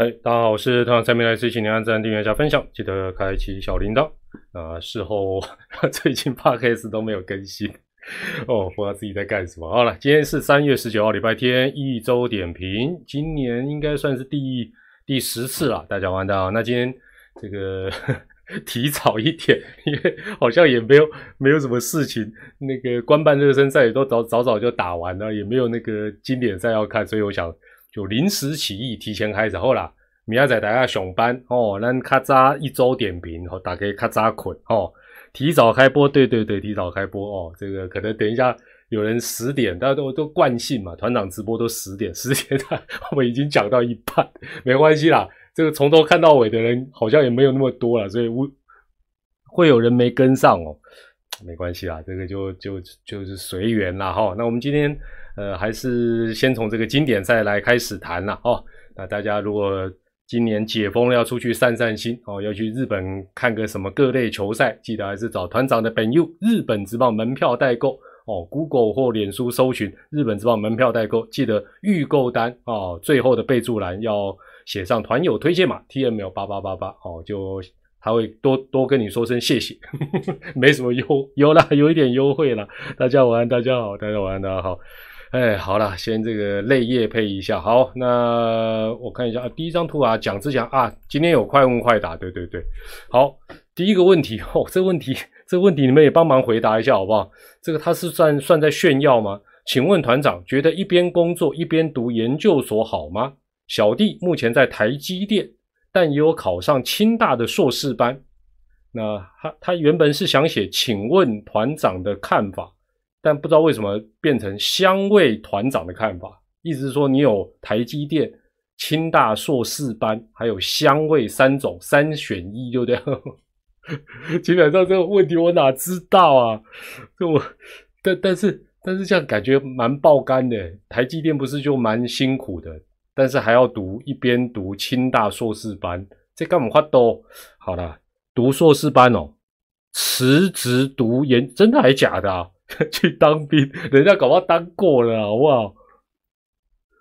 哎，大家好，我是团长蔡明来，请您按赞、订阅加分享，记得开启小铃铛。啊，事后 最近 podcast 都没有更新哦，不知道自己在干什么。好了，今天是三月十九号，礼拜天，一周点评，今年应该算是第第十次了，大家玩的。那今天这个 提早一点，因为好像也没有没有什么事情，那个官办热身赛也都早早早就打完了，也没有那个经典赛要看，所以我想。就临时起意，提前开始好啦。明仔载大家上班哦，咱较早一周点评，哦，大家较早困哦，提早开播，对对对，提早开播哦。这个可能等一下有人十点，大家都都惯性嘛，团长直播都十点，十点 我们已经讲到一半，没关系啦。这个从头看到尾的人好像也没有那么多了，所以会会有人没跟上哦，没关系啦，这个就就就是随缘啦哈。那我们今天。呃，还是先从这个经典赛来开始谈了哦。那大家如果今年解封了，要出去散散心哦，要去日本看个什么各类球赛，记得还是找团长的本 U 日本直棒门票代购哦。Google 或脸书搜寻日本直棒门票代购，记得预购单哦，最后的备注栏要写上团友推荐码 TML 八八八八哦，就他会多多跟你说声谢谢，没什么优有啦，有一点优惠了。大家晚安，大家好，大家晚安，大家好。哎，好了，先这个泪液配一下。好，那我看一下啊，第一张图啊，讲之前啊，今天有快问快答，对对对。好，第一个问题哦，这个问题，这个问题你们也帮忙回答一下好不好？这个他是算算在炫耀吗？请问团长觉得一边工作一边读研究所好吗？小弟目前在台积电，但也有考上清大的硕士班。那他他原本是想写，请问团长的看法。但不知道为什么变成香味团长的看法，意思是说你有台积电、清大硕士班，还有香味三种三选一，就这样。基本上这个问题我哪知道啊？这我但但是但是这样感觉蛮爆肝的。台积电不是就蛮辛苦的，但是还要读一边读清大硕士班，这干嘛都好了。读硕士班哦，辞职读研，真的还假的啊？去当兵，人家搞不好当过了，好不好？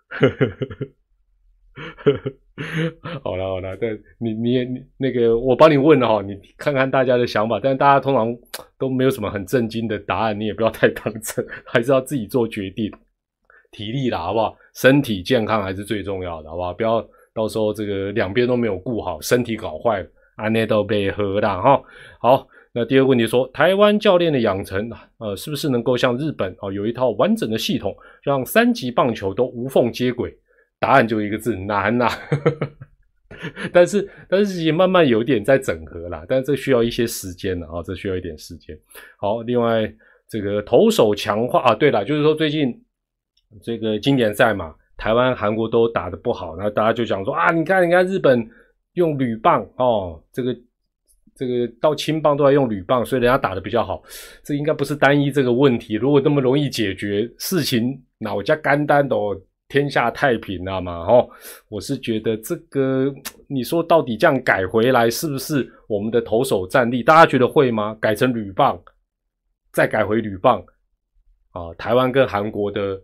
好了好了，但你你你那个，我帮你问了哈，你看看大家的想法。但大家通常都没有什么很震惊的答案，你也不要太当真，还是要自己做决定。体力啦，好不好？身体健康还是最重要的，好不好？不要到时候这个两边都没有顾好，身体搞坏了，安内都被喝了哈。好。那第二个问题说，台湾教练的养成呃，是不是能够像日本啊，有一套完整的系统，让三级棒球都无缝接轨？答案就一个字，难呐。但是，但是也慢慢有点在整合啦，但这需要一些时间了啊，这需要一点时间。好，另外这个投手强化啊，对了，就是说最近这个经典赛嘛，台湾、韩国都打得不好，那大家就讲说啊，你看，你看日本用铝棒哦，这个。这个到青棒都要用铝棒，所以人家打的比较好。这应该不是单一这个问题。如果那么容易解决事情，那我家干单的天下太平了嘛？哦，我是觉得这个，你说到底这样改回来，是不是我们的投手战力？大家觉得会吗？改成铝棒，再改回铝棒啊？台湾跟韩国的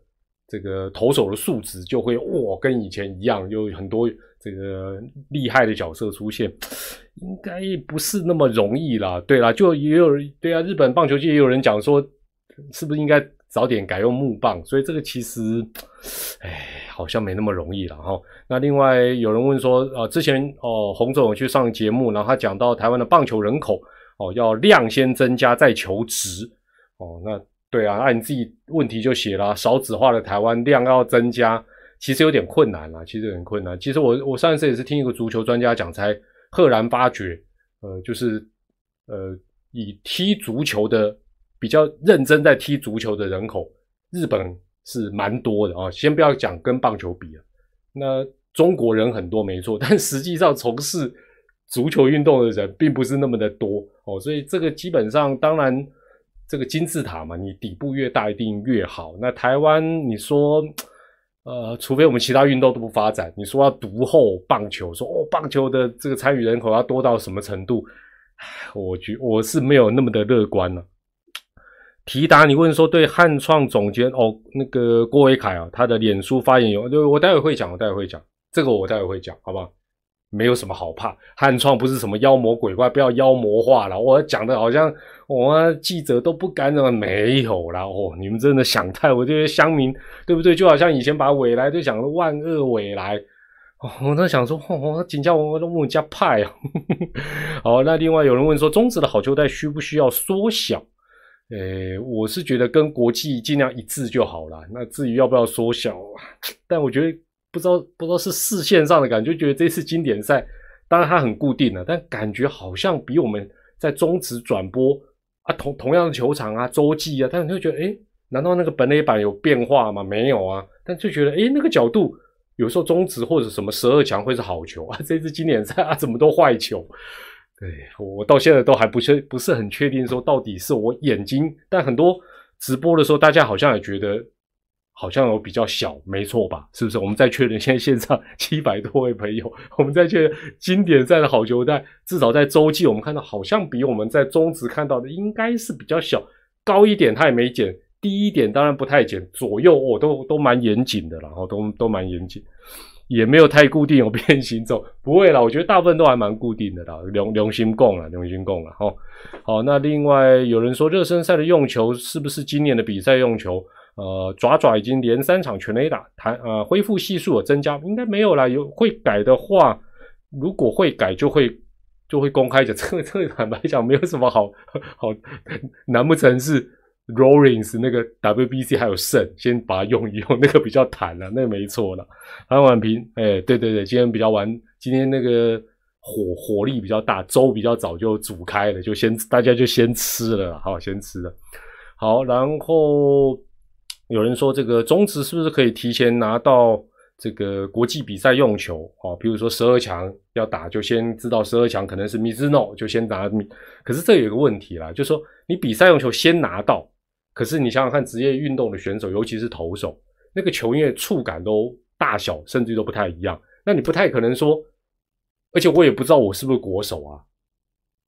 这个投手的数值就会哇，跟以前一样，有很多。这个厉害的角色出现，应该不是那么容易啦。对啦，就也有人对啊，日本棒球界也有人讲说，是不是应该早点改用木棒？所以这个其实，哎，好像没那么容易了哈。那另外有人问说，呃，之前哦，洪总去上节目，然后他讲到台湾的棒球人口哦，要量先增加再求值哦。那对啊，那你自己问题就写了，少子化的台湾量要增加。其实有点困难啦，其实很困难。其实我我上一次也是听一个足球专家讲，才赫然发觉，呃，就是呃，以踢足球的比较认真在踢足球的人口，日本是蛮多的啊。先不要讲跟棒球比啊，那中国人很多没错，但实际上从事足球运动的人并不是那么的多哦。所以这个基本上，当然这个金字塔嘛，你底部越大一定越好。那台湾你说？呃，除非我们其他运动都不发展，你说要独后棒球，说哦，棒球的这个参与人口要多到什么程度？我觉我是没有那么的乐观了。提达，你问说对汉创总监哦，那个郭伟凯啊，他的脸书发言有，就我待会会讲，我待会会讲这个，我待会会讲，好不好？没有什么好怕。汉创不是什么妖魔鬼怪，不要妖魔化了。我讲的好像我记者都不敢怎么，没有啦。哦，你们真的想太，我这些乡民对不对？就好像以前把未来就讲万恶未来。我在想说，我紧叫我都问加派啊。好，那另外有人问说，中职的好球带需不需要缩小？诶，我是觉得跟国际尽量一致就好了。那至于要不要缩小，但我觉得不知道不知道是视线上的感觉，觉得这次经典赛当然它很固定了，但感觉好像比我们在中职转播啊同同样的球场啊洲际啊，但是就觉得诶，难道那个本垒板有变化吗？没有啊，但就觉得诶，那个角度。有时候中职或者什么十二强会是好球啊，这次经典赛啊怎么都坏球？对我到现在都还不确不是很确定说到底是我眼睛，但很多直播的时候大家好像也觉得好像有比较小，没错吧？是不是？我们再确认，现在线上七百多位朋友，我们再确认经典赛的好球带，至少在洲际我们看到好像比我们在中职看到的应该是比较小，高一点它也没减。低一点当然不太减，左右我都都蛮严谨的，然后都都蛮严谨，也没有太固定有变形走，不会啦，我觉得大部分都还蛮固定的啦，良良心供了，良心供了，哈，好，那另外有人说热身赛的用球是不是今年的比赛用球？呃，爪爪已经连三场全垒打，弹呃恢复系数有增加，应该没有啦，有会改的话，如果会改就会就会公开讲，这个这个坦白讲没有什么好好，难不成是？Rollins 那个 WBC 还有肾，先把它用一用，那个比较弹了，那个没错了。韩婉平，哎，对对对，今天比较玩，今天那个火火力比较大，粥比较早就煮开了，就先大家就先吃了，好，先吃了。好，然后有人说这个中职是不是可以提前拿到这个国际比赛用球？哦，比如说十二强要打，就先知道十二强可能是 Mizuno，就先拿。可是这有一个问题啦，就是说你比赛用球先拿到。可是你想想看，职业运动的选手，尤其是投手，那个球因为触感都大小，甚至都不太一样。那你不太可能说，而且我也不知道我是不是国手啊。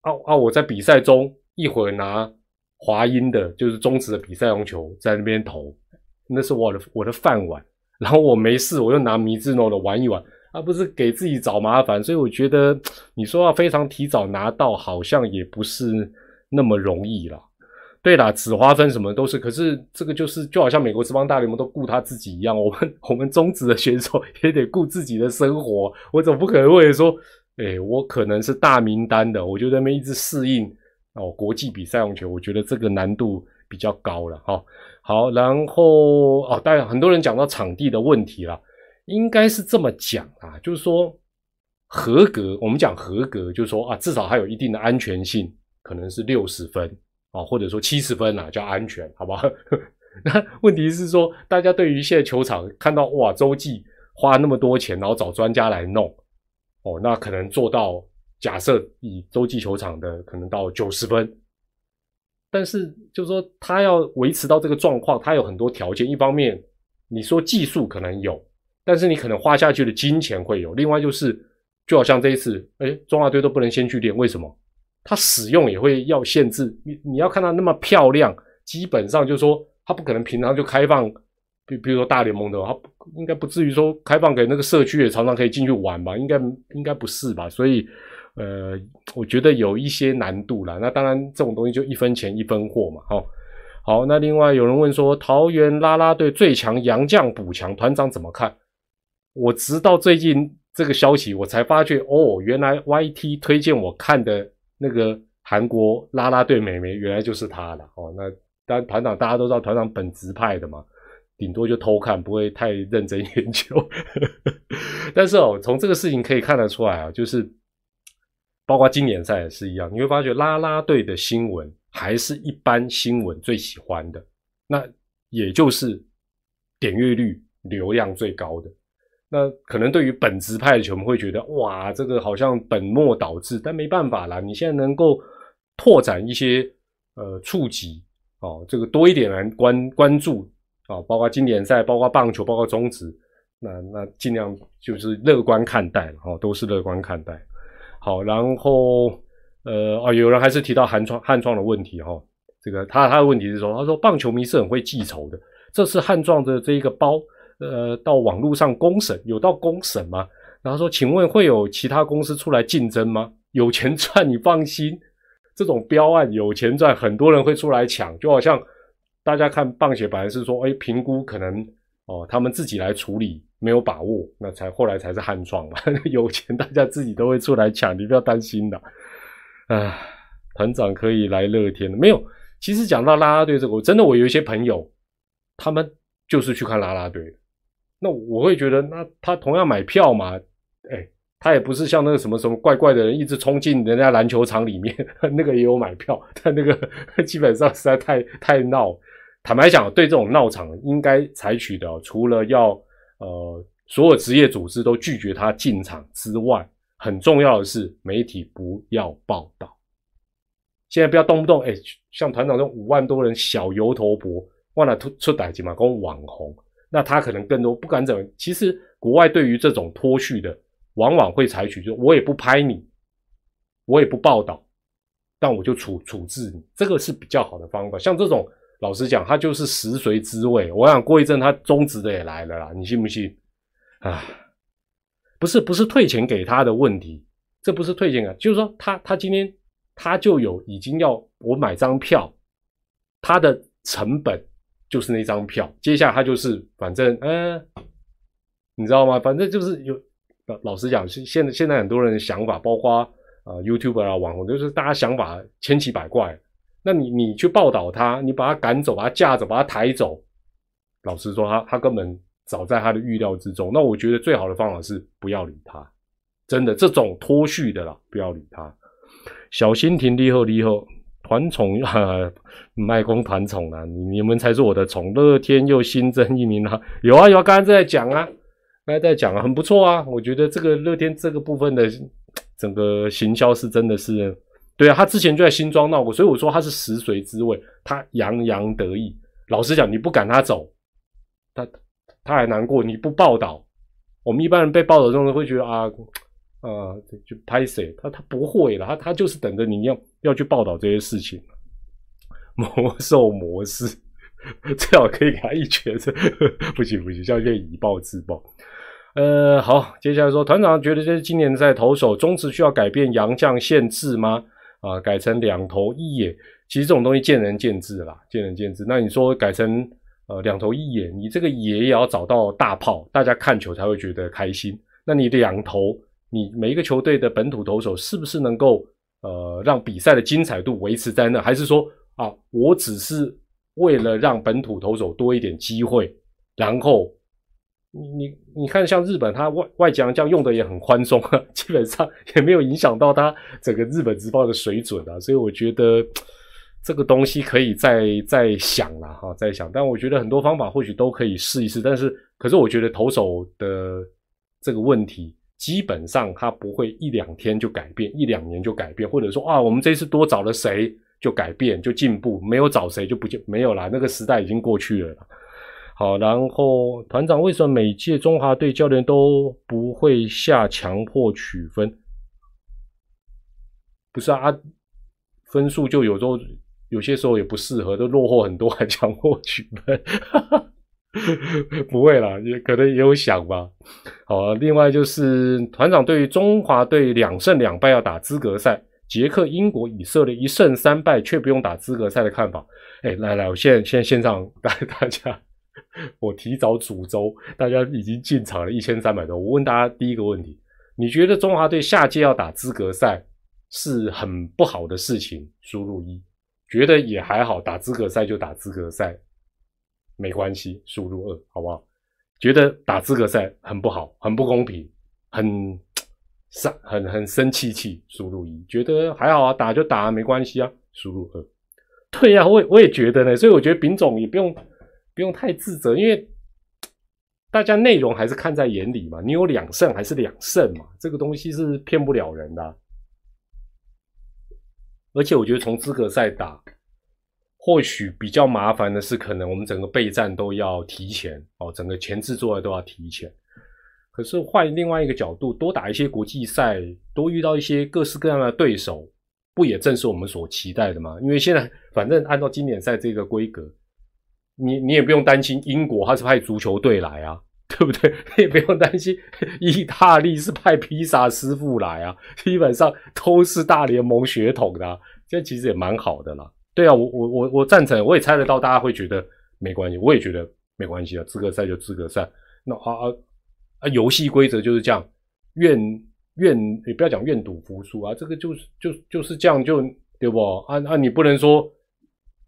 啊啊！我在比赛中一会儿拿华英的，就是中职的比赛用球在那边投，那是我的我的饭碗。然后我没事，我又拿米兹诺的玩一玩，而不是给自己找麻烦。所以我觉得你说要非常提早拿到，好像也不是那么容易了。对啦，紫花分什么都是，可是这个就是就好像美国职棒大联盟都顾他自己一样，我们我们中职的选手也得顾自己的生活。我总不可能为了说，哎，我可能是大名单的，我就在那边一直适应哦国际比赛用球，我觉得这个难度比较高了哈。好，然后哦，当然很多人讲到场地的问题了，应该是这么讲啊，就是说合格，我们讲合格，就是说啊，至少还有一定的安全性，可能是六十分。啊，或者说七十分啊，叫安全，好不好？那问题是说，大家对于现在球场看到哇，洲际花那么多钱，然后找专家来弄，哦，那可能做到假设以洲际球场的可能到九十分，但是就是说他要维持到这个状况，他有很多条件。一方面你说技术可能有，但是你可能花下去的金钱会有。另外就是，就好像这一次，哎，中华队都不能先去练，为什么？它使用也会要限制，你你要看他那么漂亮，基本上就是说，它不可能平常就开放，比比如说大联盟的，他应该不至于说开放给那个社区也常常可以进去玩吧？应该应该不是吧？所以，呃，我觉得有一些难度啦。那当然，这种东西就一分钱一分货嘛。好，好，那另外有人问说，桃园啦啦队最强杨将补强团长怎么看？我直到最近这个消息，我才发觉哦，原来 YT 推荐我看的。那个韩国啦啦队美眉原来就是他了哦。那当然团长大家都知道，团长本职派的嘛，顶多就偷看，不会太认真研究。但是哦，从这个事情可以看得出来啊，就是包括经典赛也是一样，你会发觉啦啦队的新闻还是一般新闻最喜欢的，那也就是点阅率、流量最高的。那可能对于本职派的球迷会觉得，哇，这个好像本末倒置，但没办法啦，你现在能够拓展一些呃触及哦，这个多一点人关关注啊，包括经典赛，包括棒球，包括中职，那那尽量就是乐观看待了哈，都是乐观看待。好，然后呃啊，有人还是提到汉创汉创的问题哈，这个他他的问题是说，他说棒球迷是很会记仇的，这次汉创的这一个包。呃，到网络上公审有到公审吗？然后说，请问会有其他公司出来竞争吗？有钱赚，你放心。这种标案有钱赚，很多人会出来抢，就好像大家看棒协本来是说，哎，评估可能哦，他们自己来处理没有把握，那才后来才是汉创嘛。有钱大家自己都会出来抢，你不要担心的。啊，团长可以来乐天没有？其实讲到啦啦队这个，我真的我有一些朋友，他们就是去看啦啦队的。那我会觉得，那他同样买票嘛，哎。他也不是像那个什么什么怪怪的人，一直冲进人家篮球场里面，那个也有买票，但那个 基本上实在太太闹。坦白讲，对这种闹场，应该采取的除了要呃所有职业组织都拒绝他进场之外，很重要的是媒体不要报道。现在不要动不动哎，像团长这种五万多人小油头婆，忘了出出代金嘛，跟网红，那他可能更多不敢怎么。其实国外对于这种脱序的。往往会采取，就我也不拍你，我也不报道，但我就处处置你，这个是比较好的方法。像这种，老实讲，他就是食髓知味。我想过一阵他中职的也来了啦，你信不信？啊，不是不是退钱给他的问题，这不是退钱啊，就是说他他今天他就有已经要我买张票，他的成本就是那张票，接下来他就是反正嗯，你知道吗？反正就是有。老实讲，现现在现在很多人的想法，包括啊 YouTube 啊网红，就是大家想法千奇百怪。那你你去报道他，你把他赶走，把他架走，把他抬走，老实说，他他根本早在他的预料之中。那我觉得最好的方法是不要理他，真的这种脱序的啦，不要理他。小心停立后立后团宠 啊，卖空团宠啊，你你们才是我的宠。乐天又新增一名啊，有啊有啊，刚刚在讲啊。刚才在讲啊，很不错啊，我觉得这个乐天这个部分的整个行销是真的是，对啊，他之前就在新庄闹过，所以我说他是食髓知味，他洋洋得意。老实讲，你不赶他走，他他还难过。你不报道，我们一般人被报道中的会觉得啊啊，就拍谁？他他不会了，他他就是等着你要要去报道这些事情。魔兽模式 最好可以给他一拳，不 行不行，叫愿以暴制暴。呃，好，接下来说，团长觉得这是今年在投手中职需要改变洋将限制吗？啊，改成两投一野，其实这种东西见仁见智啦，见仁见智。那你说改成呃两投一野，你这个野也要找到大炮，大家看球才会觉得开心。那你两投，你每一个球队的本土投手是不是能够呃让比赛的精彩度维持在那？还是说啊，我只是为了让本土投手多一点机会，然后？你你你看，像日本，他外外将这样用的也很宽松啊，基本上也没有影响到他整个日本职棒的水准啊，所以我觉得这个东西可以再再想了哈，再想。但我觉得很多方法或许都可以试一试，但是可是我觉得投手的这个问题，基本上他不会一两天就改变，一两年就改变，或者说啊，我们这次多找了谁就改变就进步，没有找谁就不就没有啦，那个时代已经过去了。好，然后团长为什么每届中华队教练都不会下强迫取分？不是啊，分数就有时候有些时候也不适合，都落后很多还强迫取分，不会啦，也可能也有想吧。好，另外就是团长对于中华队两胜两败要打资格赛，捷克、英国、以色列一胜三败却不用打资格赛的看法。哎，来来，我现在现在线上带 大家。我提早煮粥，大家已经进场了一千三百多。我问大家第一个问题：你觉得中华队下届要打资格赛是很不好的事情？输入一，觉得也还好，打资格赛就打资格赛，没关系。输入二，好不好？觉得打资格赛很不好，很不公平，很生很很生气气。输入一，觉得还好啊，打就打啊，没关系啊。输入二，对呀，我我也觉得呢，所以我觉得丙总也不用。不用太自责，因为大家内容还是看在眼里嘛。你有两胜还是两胜嘛？这个东西是骗不了人的。而且我觉得从资格赛打，或许比较麻烦的是，可能我们整个备战都要提前哦，整个前置作业都要提前。可是换另外一个角度，多打一些国际赛，多遇到一些各式各样的对手，不也正是我们所期待的吗？因为现在反正按照经典赛这个规格。你你也不用担心英国，他是派足球队来啊，对不对？你也不用担心，意大利是派披萨师傅来啊，基本上都是大联盟血统的，这其实也蛮好的啦。对啊，我我我我赞成，我也猜得到大家会觉得没关系，我也觉得没关系啊，资格赛就资格赛，那啊啊啊，游戏规则就是这样，愿愿也不要讲愿赌服输啊，这个就是就就是这样就对不？啊啊，你不能说。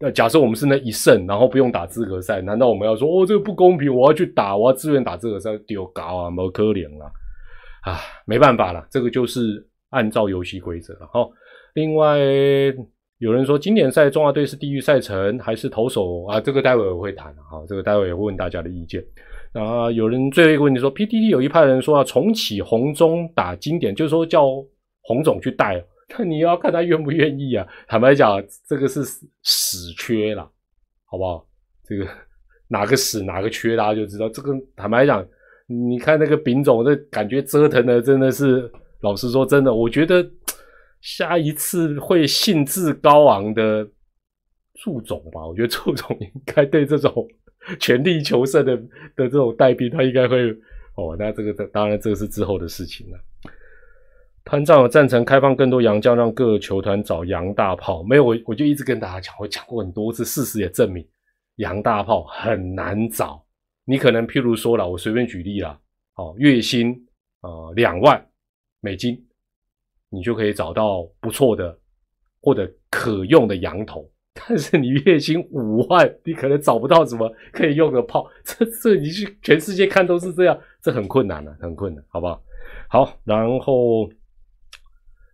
那假设我们是那一胜，然后不用打资格赛，难道我们要说哦这个不公平？我要去打，我要自愿打资格赛，丢搞啊，没可怜了啊，没办法了，这个就是按照游戏规则了哈。另外有人说经典赛中华队是地狱赛程还是投手啊？这个待会我会谈啊，这个待会也会问大家的意见。啊，有人最后一个问题说，PTT 有一派人说要重启红中打经典，就是说叫红总去带。那 你要看他愿不愿意啊？坦白讲，这个是死缺了，好不好？这个哪个死哪个缺，大家就知道。这个坦白讲，你看那个丙总，这感觉折腾的真的是，老实说，真的，我觉得下一次会兴致高昂的祝总吧。我觉得祝总应该对这种全力求胜的的这种带兵，他应该会哦。那这个当然，这个是之后的事情了。潘长有赞成开放更多洋将，让各个球团找洋大炮。没有我，我就一直跟大家讲，我讲过很多次，事实也证明洋大炮很难找。你可能譬如说了，我随便举例啦，哦，月薪啊两万美金，你就可以找到不错的或者可用的羊头。但是你月薪五万，你可能找不到什么可以用的炮。这这你去全世界看都是这样，这很困难的，很困难，好不好？好，然后。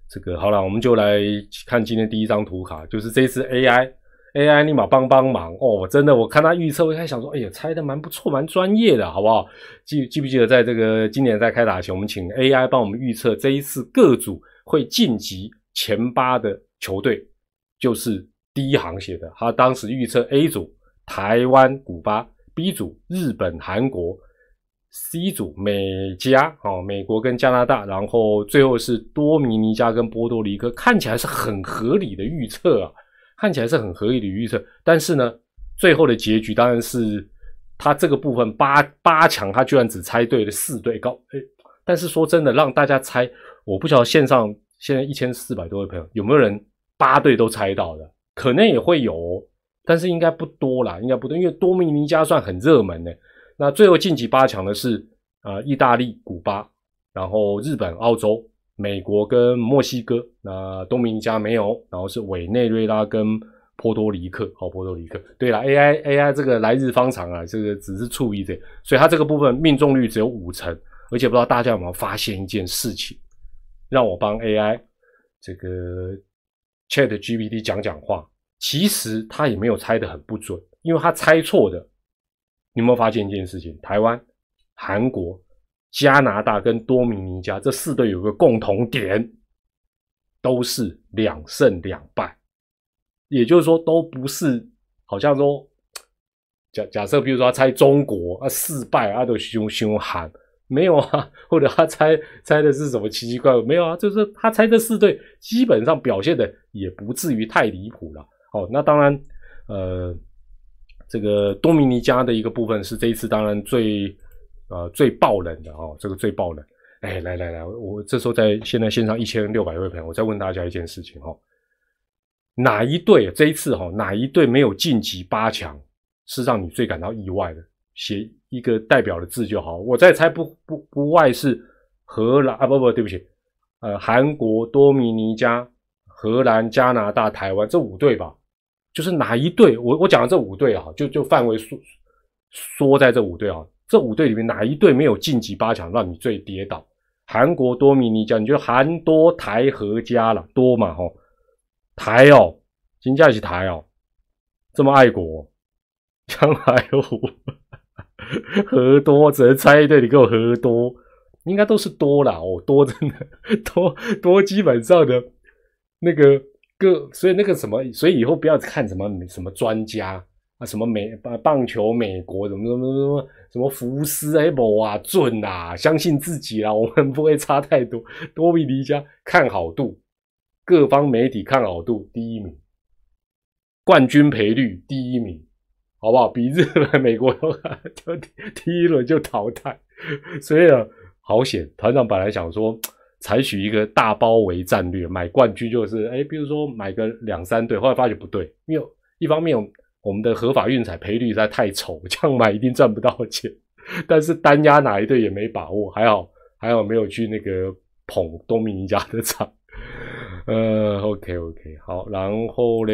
这个好了，我们就来看今天第一张图卡，就是这次 AI，AI 立马帮帮忙哦！真的，我看他预测，我开想说，哎呀，猜的蛮不错，蛮专业的，好不好？记记不记得，在这个今年在开打前，我们请 AI 帮我们预测这一次各组会晋级前八的球队，就是第一行写的。他当时预测 A 组台湾、古巴，B 组日本、韩国。C 组美加哦，美国跟加拿大，然后最后是多米尼加跟波多黎各，看起来是很合理的预测啊，看起来是很合理的预测。但是呢，最后的结局当然是他这个部分八八强，他居然只猜对了四对高。哎，但是说真的，让大家猜，我不晓得线上现在一千四百多位朋友有没有人八队都猜到的，可能也会有，但是应该不多啦，应该不多，因为多米尼加算很热门的。那最后晋级八强的是啊，意大利、古巴，然后日本、澳洲、美国跟墨西哥。那东明加没有，然后是委内瑞拉跟波多黎克。好，波多黎克。对了，AI AI 这个来日方长啊，这个只是触一的，所以它这个部分命中率只有五成。而且不知道大家有没有发现一件事情，让我帮 AI 这个 Chat GPT 讲讲话，其实他也没有猜的很不准，因为他猜错的。你有没有发现一件事情？台湾、韩国、加拿大跟多米尼加这四队有个共同点，都是两胜两败。也就是说，都不是好像说假假设，比如说他猜中国啊四败啊都凶凶悍，没有啊？或者他猜猜的是什么奇奇怪怪？没有啊？就是他猜这四队基本上表现的也不至于太离谱了。哦，那当然，呃。这个多米尼加的一个部分是这一次当然最呃最爆冷的哦，这个最爆冷。哎，来来来，我这时候在现在线上一千六百位朋友，我再问大家一件事情哈，哪一队这一次哈哪一队没有晋级八强是让你最感到意外的？写一个代表的字就好。我再猜不不不外是荷兰啊不不对不起，呃韩国、多米尼加、荷兰、加拿大、台湾这五队吧。就是哪一队？我我讲的这五队啊，就就范围缩缩在这五队啊。这五队里面哪一队没有晋级八强，让你最跌倒？韩国、多米尼加，你就韩多台合加了多嘛？吼，台哦，金价是台哦，这么爱国，将来哦，和多只能猜一队，你给我和多，应该都是多啦哦，多真的多 多，基本上的那个。各所以那个什么，所以以后不要看什么什么专家啊，什么美棒棒球美国什么什么什么什么福斯哎不啊准啊，相信自己啦，我们不会差太多。多米尼加看好度，各方媒体看好度第一名，冠军赔率第一名，好不好？比日本、美国 都就第一轮就淘汰，所以啊，好险！团长本来想说采取一个大包围战略，买冠军就是哎，比如说买个两三队，后来发觉不对，因为一方面我们的合法运彩赔率实在太丑，这样买一定赚不到钱。但是单压哪一队也没把握，还好还好没有去那个捧多米尼加的场。呃，OK OK，好，然后呢？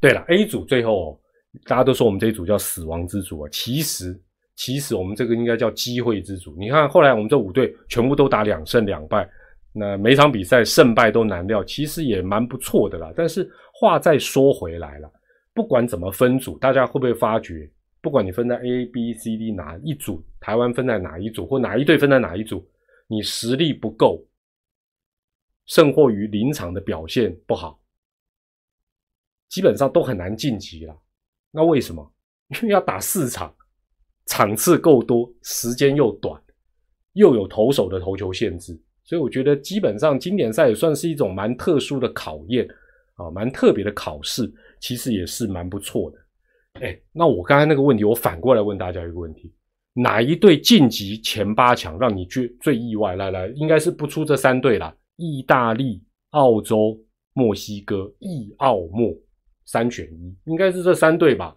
对了，A 组最后大家都说我们这一组叫死亡之组啊，其实其实我们这个应该叫机会之组。你看后来我们这五队全部都打两胜两败，那每场比赛胜败都难料，其实也蛮不错的啦。但是话再说回来了，不管怎么分组，大家会不会发觉？不管你分在 A、B、C、D 哪一组，台湾分在哪一组，或哪一队分在哪一组，你实力不够，甚或于临场的表现不好，基本上都很难晋级了。那为什么？因为要打四场，场次够多，时间又短，又有投手的投球限制，所以我觉得基本上经典赛也算是一种蛮特殊的考验啊，蛮特别的考试，其实也是蛮不错的。哎，那我刚才那个问题，我反过来问大家一个问题：哪一队晋级前八强让你最最意外？来来，应该是不出这三队啦，意大利、澳洲、墨西哥，意澳墨三选一，应该是这三队吧？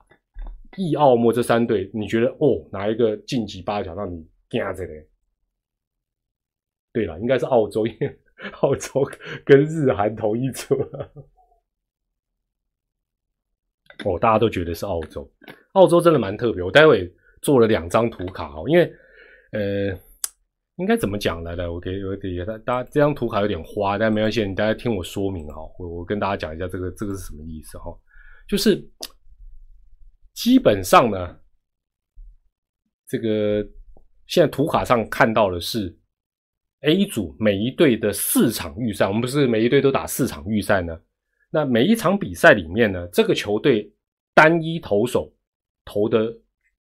意奥墨这三队，你觉得哦，哪一个晋级八强让你惊着嘞？对了，应该是澳洲，因为澳洲跟日韩同一组。哦，大家都觉得是澳洲，澳洲真的蛮特别。我待会做了两张图卡哦，因为呃，应该怎么讲来的？我给我给大大家这张图卡有点花，但没关系，你大家听我说明哈。我我跟大家讲一下这个这个是什么意思哈，就是基本上呢，这个现在图卡上看到的是 A 组每一队的四场预赛，我们不是每一队都打四场预赛呢？那每一场比赛里面呢，这个球队单一投手投的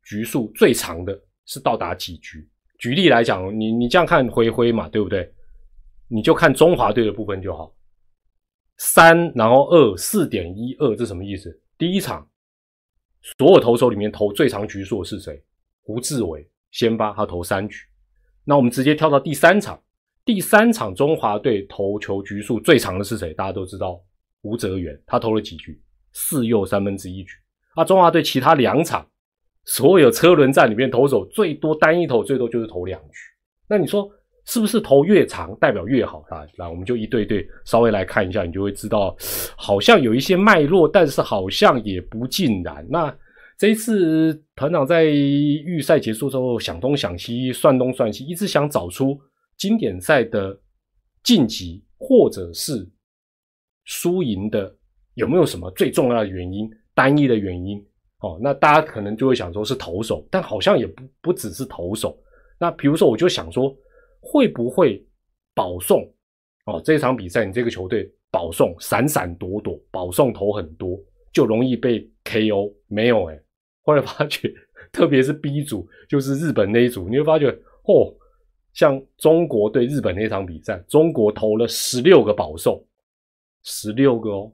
局数最长的是到达几局？举例来讲，你你这样看灰灰嘛，对不对？你就看中华队的部分就好，三然后二四点一二，这什么意思？第一场所有投手里面投最长局数的是谁？胡志伟先发，他投三局。那我们直接跳到第三场，第三场中华队投球局数最长的是谁？大家都知道。吴泽元，他投了几局？四又三分之一局。啊，中华队其他两场，所有车轮战里面投手最多单一投最多就是投两局。那你说是不是投越长代表越好啊？那我们就一对对稍微来看一下，你就会知道，好像有一些脉络，但是好像也不尽然。那这一次团长在预赛结束之后想东想西，算东算西，一直想找出经典赛的晋级或者是。输赢的有没有什么最重要的原因？单一的原因哦，那大家可能就会想说是投手，但好像也不不只是投手。那比如说，我就想说，会不会保送哦？这场比赛你这个球队保送闪闪躲躲，保送投很多，就容易被 KO？没有哎，后来发觉，特别是 B 组，就是日本那一组，你会发觉哦，像中国对日本那场比赛，中国投了十六个保送。十六个哦，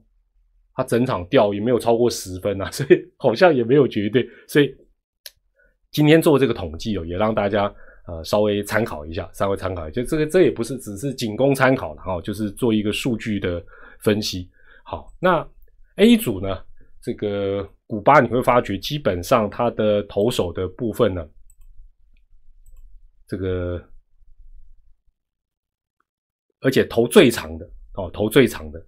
他整场掉也没有超过十分啊，所以好像也没有绝对。所以今天做这个统计哦，也让大家呃稍微参考一下，稍微参考一下。这个这也不是只是仅供参考了哈，就是做一个数据的分析。好，那 A 组呢，这个古巴你会发觉基本上他的投手的部分呢，这个而且投最长的哦，投最长的。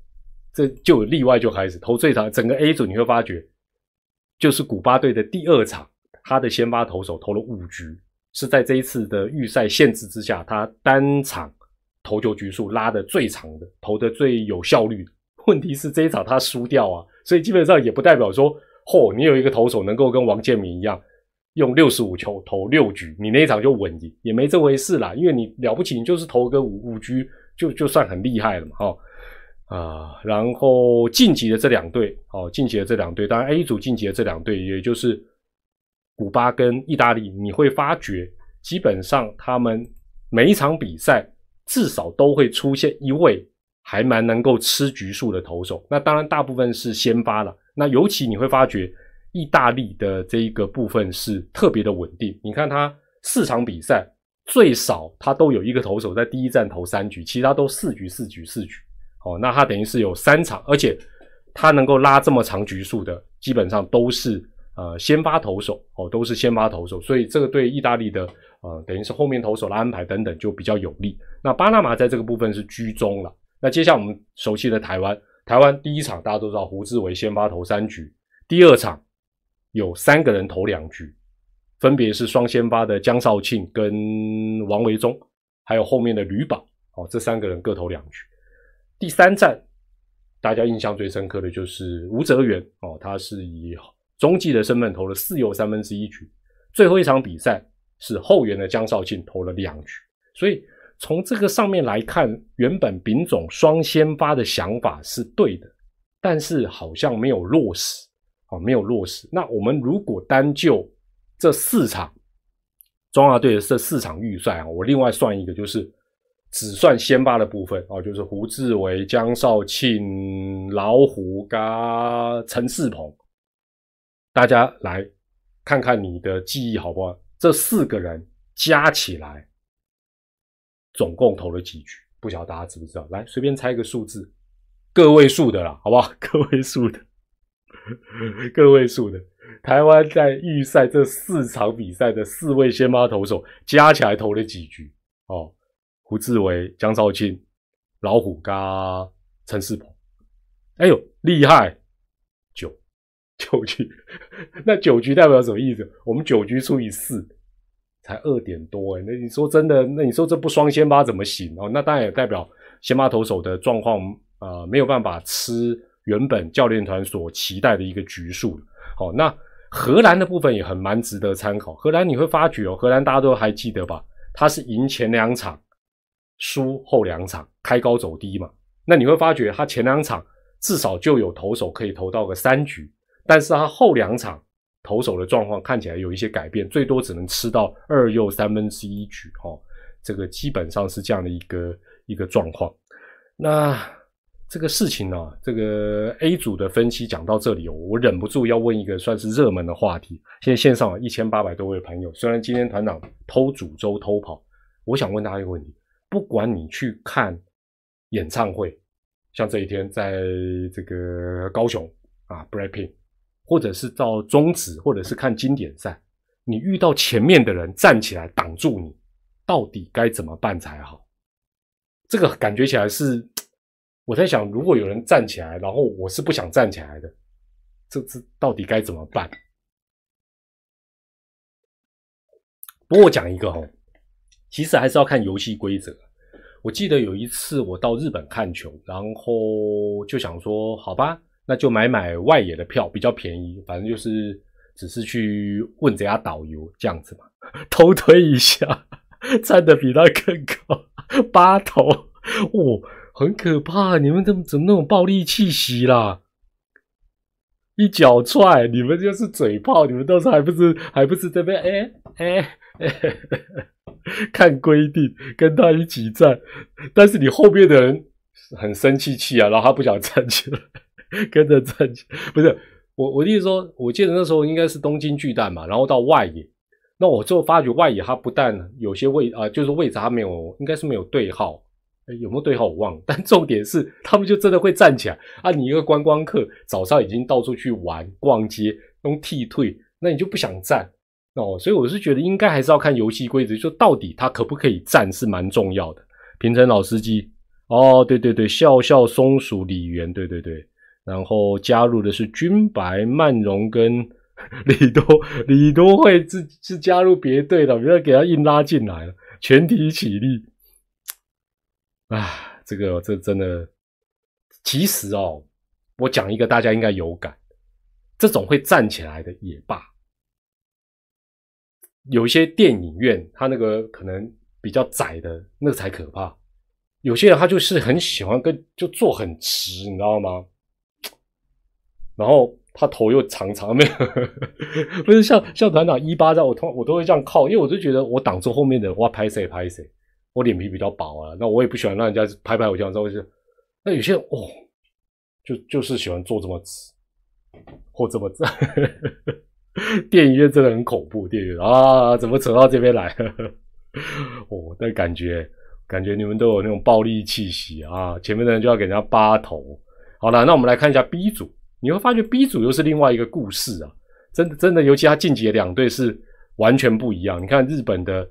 这就例外就开始投最长，整个 A 组你会发觉，就是古巴队的第二场，他的先发投手投了五局，是在这一次的预赛限制之下，他单场投球局数拉的最长的，投的最有效率。问题是这一场他输掉啊，所以基本上也不代表说，嚯，你有一个投手能够跟王建民一样，用六十五球投六局，你那一场就稳赢，也没这回事啦。因为你了不起，你就是投个五五局，就就算很厉害了嘛，哈。啊，然后晋级的这两队，哦，晋级的这两队，当然 A 组晋级的这两队，也就是古巴跟意大利，你会发觉，基本上他们每一场比赛至少都会出现一位还蛮能够吃局数的投手。那当然大部分是先发了，那尤其你会发觉意大利的这一个部分是特别的稳定。你看他四场比赛最少他都有一个投手在第一站投三局，其他都四局四局四局。哦，那他等于是有三场，而且他能够拉这么长局数的，基本上都是呃先发投手哦，都是先发投手，所以这个对意大利的呃等于是后面投手的安排等等就比较有利。那巴拿马在这个部分是居中了。那接下来我们熟悉的台湾，台湾第一场大家都知道胡志伟先发投三局，第二场有三个人投两局，分别是双先发的江少庆跟王维忠，还有后面的吕宝哦，这三个人各投两局。第三站大家印象最深刻的就是吴泽源哦，他是以中继的身份投了四又三分之一局，最后一场比赛是后援的江少庆投了两局，所以。从这个上面来看，原本丙种双先发的想法是对的，但是好像没有落实，哦，没有落实。那我们如果单就这四场中华队的这四场预算啊，我另外算一个，就是只算先发的部分哦，就是胡志伟、江少庆、老虎加陈世鹏，大家来看看你的记忆好不好？这四个人加起来。总共投了几局？不晓得大家知不知道？来，随便猜一个数字，个位数的啦，好不好？个位数的，个位数的。台湾在预赛这四场比赛的四位先发投手加起来投了几局？哦，胡志伟、江少庆、老虎加陈世鹏。哎呦，厉害！九局，那九局代表什么意思？我们九局除以四。才二点多哎，那你说真的？那你说这不双先发怎么行哦？那当然也代表先发投手的状况啊，没有办法吃原本教练团所期待的一个局数。好，那荷兰的部分也很蛮值得参考。荷兰你会发觉哦，荷兰大家都还记得吧？他是赢前两场，输后两场，开高走低嘛。那你会发觉他前两场至少就有投手可以投到个三局，但是他后两场。投手的状况看起来有一些改变，最多只能吃到二又三分之一局，哦，这个基本上是这样的一个一个状况。那这个事情呢，这个 A 组的分析讲到这里，我忍不住要问一个算是热门的话题。现在线上一千八百多位朋友，虽然今天团长偷煮粥偷跑，我想问大家一个问题：不管你去看演唱会，像这一天在这个高雄啊，Breaking。或者是到中止，或者是看经典赛，你遇到前面的人站起来挡住你，到底该怎么办才好？这个感觉起来是我在想，如果有人站起来，然后我是不想站起来的，这这到底该怎么办？不过我讲一个哦，其实还是要看游戏规则。我记得有一次我到日本看球，然后就想说，好吧。那就买买外野的票比较便宜，反正就是只是去问这家导游这样子嘛，偷推一下，站的比他更高，八头，哇，很可怕！你们怎么怎么那种暴力气息啦？一脚踹，你们就是嘴炮，你们到时候还不是还不是这边哎哎哎，看规定跟他一起站，但是你后面的人很生气气啊，然后他不想站起来。跟着站起，不是我，我的意思说，我记得那时候应该是东京巨蛋嘛，然后到外野，那我就发觉外野它不但有些位啊，就是位置它没有，应该是没有对号，有没有对号我忘了，但重点是他们就真的会站起来啊！你一个观光客早上已经到处去玩逛街，用替退，那你就不想站哦，所以我是觉得应该还是要看游戏规则，就到底他可不可以站是蛮重要的。平成老司机，哦，对对对，笑笑松鼠李元，对对对。然后加入的是君白、曼荣跟李多，李多会是是加入别队的，不要给他硬拉进来了，全体起立。啊，这个这真的，其实哦，我讲一个大家应该有感，这种会站起来的也罢，有一些电影院他那个可能比较窄的那个才可怕，有些人他就是很喜欢跟就坐很直，你知道吗？然后他头又长长，没有，不是像像团长一巴掌，我通我都会这样靠，因为我就觉得我挡住后面的，我要拍谁拍谁，我脸皮比较薄啊，那我也不喜欢让人家拍拍我这样，知道是？那有些人哦，就就是喜欢做这么直，或这么站 电影院真的很恐怖，电影院啊，怎么扯到这边来？哦，但感觉感觉你们都有那种暴力气息啊！前面的人就要给人家扒头。好了，那我们来看一下 B 组，你会发觉 B 组又是另外一个故事啊！真的真的，尤其他晋级的两队是完全不一样。你看日本的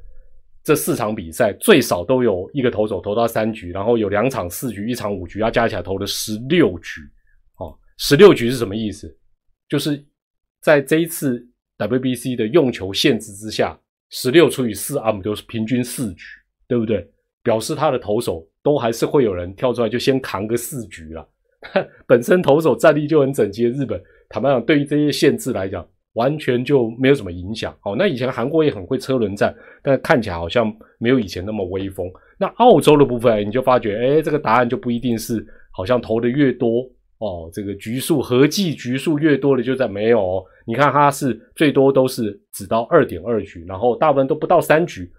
这四场比赛，最少都有一个投手投到三局，然后有两场四局，一场五局，要加起来投了十六局。哦，十六局是什么意思？就是在这一次 WBC 的用球限制之下。十六除以四，阿姆就是平均四局，对不对？表示他的投手都还是会有人跳出来，就先扛个四局了。本身投手战力就很整齐日本，坦白讲，对于这些限制来讲，完全就没有什么影响。哦，那以前韩国也很会车轮战，但看起来好像没有以前那么威风。那澳洲的部分，你就发觉，哎，这个答案就不一定是好像投的越多。哦，这个局数合计局数越多的就在没有，你看它是最多都是只到二点二局，然后大部分都不到三局，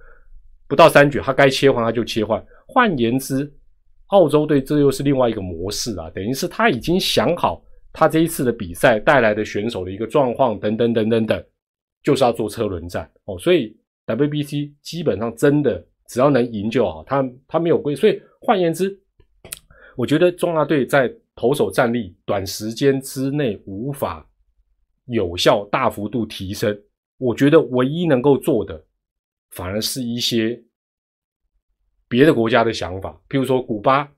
不到三局，它该切换它就切换。换言之，澳洲队这又是另外一个模式啊，等于是他已经想好他这一次的比赛带来的选手的一个状况等等等等等，就是要做车轮战哦。所以 WBC 基本上真的只要能赢就好，他他没有规，所以换言之，我觉得中华队在。投手战力短时间之内无法有效大幅度提升，我觉得唯一能够做的，反而是一些别的国家的想法，譬如说古巴，